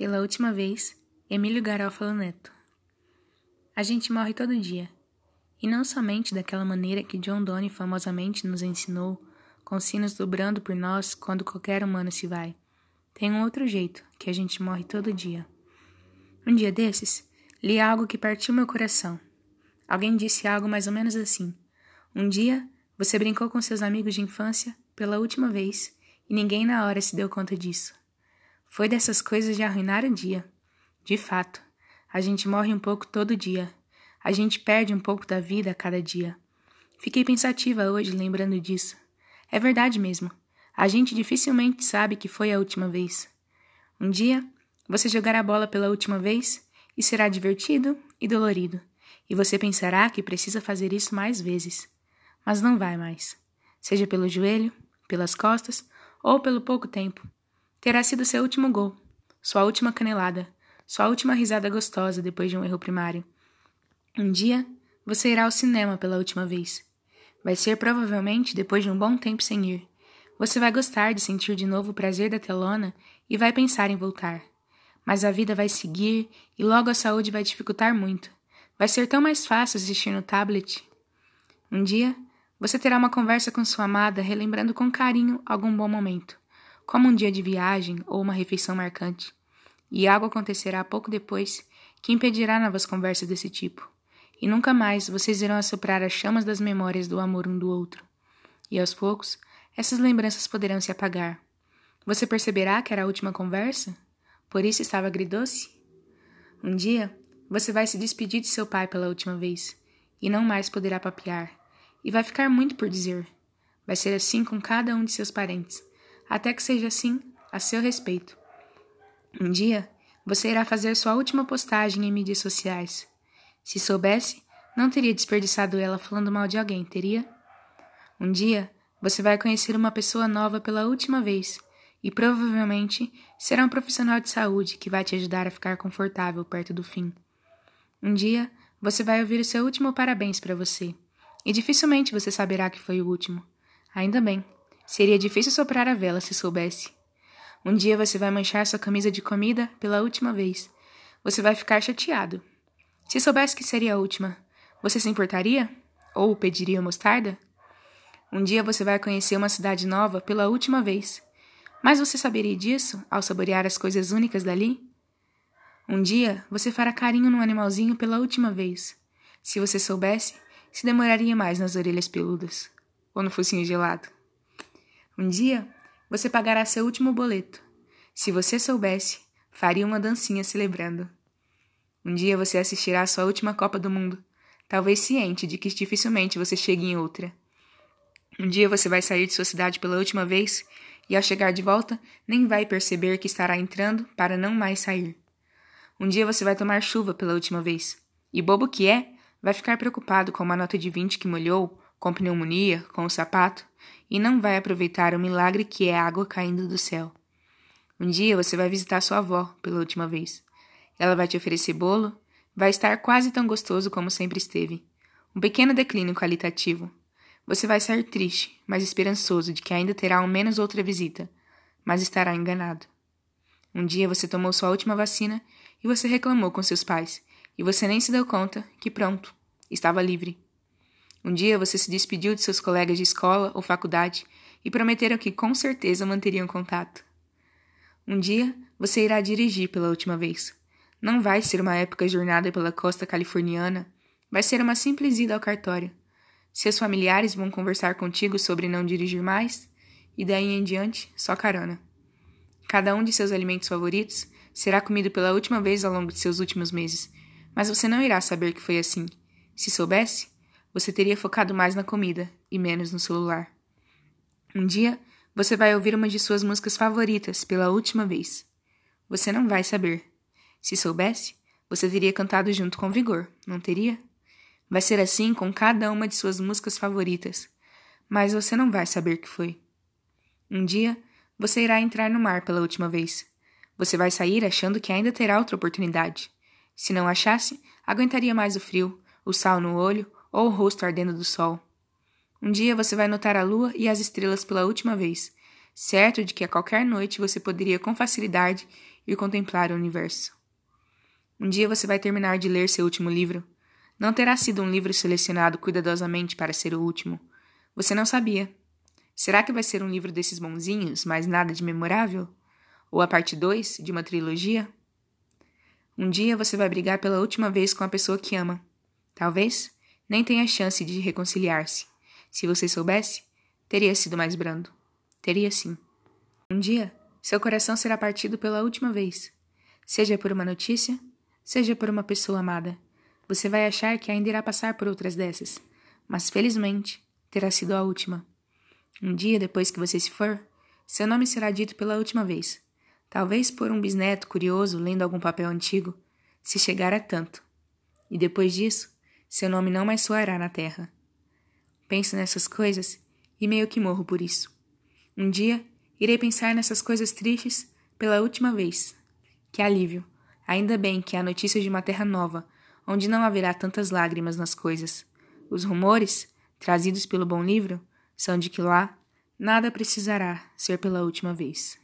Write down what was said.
Pela última vez, Emílio Garófalo Neto. A gente morre todo dia. E não somente daquela maneira que John Donne famosamente nos ensinou, com sinos dobrando por nós quando qualquer humano se vai. Tem um outro jeito, que a gente morre todo dia. Um dia desses, li algo que partiu meu coração. Alguém disse algo mais ou menos assim: Um dia, você brincou com seus amigos de infância pela última vez e ninguém na hora se deu conta disso. Foi dessas coisas de arruinar o dia. De fato, a gente morre um pouco todo dia. A gente perde um pouco da vida a cada dia. Fiquei pensativa hoje lembrando disso. É verdade mesmo. A gente dificilmente sabe que foi a última vez. Um dia, você jogará a bola pela última vez e será divertido e dolorido. E você pensará que precisa fazer isso mais vezes. Mas não vai mais. Seja pelo joelho, pelas costas ou pelo pouco tempo terá sido seu último gol, sua última canelada, sua última risada gostosa depois de um erro primário. Um dia, você irá ao cinema pela última vez. Vai ser provavelmente depois de um bom tempo sem ir. Você vai gostar de sentir de novo o prazer da telona e vai pensar em voltar. Mas a vida vai seguir e logo a saúde vai dificultar muito. Vai ser tão mais fácil assistir no tablet. Um dia, você terá uma conversa com sua amada relembrando com carinho algum bom momento como um dia de viagem ou uma refeição marcante, e algo acontecerá pouco depois que impedirá novas conversas desse tipo, e nunca mais vocês irão assoprar as chamas das memórias do amor um do outro. E aos poucos, essas lembranças poderão se apagar. Você perceberá que era a última conversa? Por isso estava agridoce? Um dia, você vai se despedir de seu pai pela última vez, e não mais poderá papear, e vai ficar muito por dizer. Vai ser assim com cada um de seus parentes até que seja assim a seu respeito. Um dia, você irá fazer sua última postagem em mídias sociais. Se soubesse, não teria desperdiçado ela falando mal de alguém, teria? Um dia, você vai conhecer uma pessoa nova pela última vez e provavelmente será um profissional de saúde que vai te ajudar a ficar confortável perto do fim. Um dia, você vai ouvir o seu último parabéns para você e dificilmente você saberá que foi o último. Ainda bem. Seria difícil soprar a vela se soubesse. Um dia você vai manchar sua camisa de comida pela última vez. Você vai ficar chateado. Se soubesse que seria a última, você se importaria? Ou pediria mostarda? Um dia você vai conhecer uma cidade nova pela última vez. Mas você saberia disso ao saborear as coisas únicas dali? Um dia você fará carinho num animalzinho pela última vez. Se você soubesse, se demoraria mais nas orelhas peludas ou no focinho gelado. Um dia, você pagará seu último boleto. Se você soubesse, faria uma dancinha celebrando. Um dia você assistirá à sua última Copa do Mundo, talvez ciente de que dificilmente você chegue em outra. Um dia você vai sair de sua cidade pela última vez e, ao chegar de volta, nem vai perceber que estará entrando para não mais sair. Um dia você vai tomar chuva pela última vez, e bobo que é, vai ficar preocupado com uma nota de 20 que molhou, com pneumonia, com o sapato, e não vai aproveitar o milagre que é a água caindo do céu. Um dia você vai visitar sua avó pela última vez. Ela vai te oferecer bolo, vai estar quase tão gostoso como sempre esteve. Um pequeno declínio qualitativo. Você vai sair triste, mas esperançoso de que ainda terá ao menos outra visita, mas estará enganado. Um dia você tomou sua última vacina e você reclamou com seus pais, e você nem se deu conta que pronto, estava livre. Um dia você se despediu de seus colegas de escola ou faculdade e prometeram que com certeza manteriam contato. Um dia você irá dirigir pela última vez. Não vai ser uma épica jornada pela costa californiana, vai ser uma simples ida ao cartório. Seus familiares vão conversar contigo sobre não dirigir mais, e daí em diante, só carona. Cada um de seus alimentos favoritos será comido pela última vez ao longo de seus últimos meses, mas você não irá saber que foi assim. Se soubesse, você teria focado mais na comida e menos no celular. Um dia, você vai ouvir uma de suas músicas favoritas pela última vez. Você não vai saber. Se soubesse, você teria cantado junto com vigor, não teria? Vai ser assim com cada uma de suas músicas favoritas, mas você não vai saber que foi. Um dia, você irá entrar no mar pela última vez. Você vai sair achando que ainda terá outra oportunidade. Se não achasse, aguentaria mais o frio, o sal no olho ou o rosto ardendo do sol. Um dia você vai notar a lua e as estrelas pela última vez, certo de que a qualquer noite você poderia com facilidade ir contemplar o universo. Um dia você vai terminar de ler seu último livro. Não terá sido um livro selecionado cuidadosamente para ser o último. Você não sabia. Será que vai ser um livro desses bonzinhos, mas nada de memorável? Ou a parte 2 de uma trilogia? Um dia você vai brigar pela última vez com a pessoa que ama. Talvez nem tenha chance de reconciliar-se. Se você soubesse, teria sido mais brando. Teria sim. Um dia, seu coração será partido pela última vez. Seja por uma notícia, seja por uma pessoa amada. Você vai achar que ainda irá passar por outras dessas, mas felizmente terá sido a última. Um dia depois que você se for, seu nome será dito pela última vez. Talvez por um bisneto curioso lendo algum papel antigo, se chegar a tanto. E depois disso, seu nome não mais soará na terra. Penso nessas coisas e meio que morro por isso. Um dia irei pensar nessas coisas tristes pela última vez. Que alívio! Ainda bem que há notícias de uma terra nova, onde não haverá tantas lágrimas nas coisas. Os rumores, trazidos pelo bom livro, são de que lá nada precisará ser pela última vez.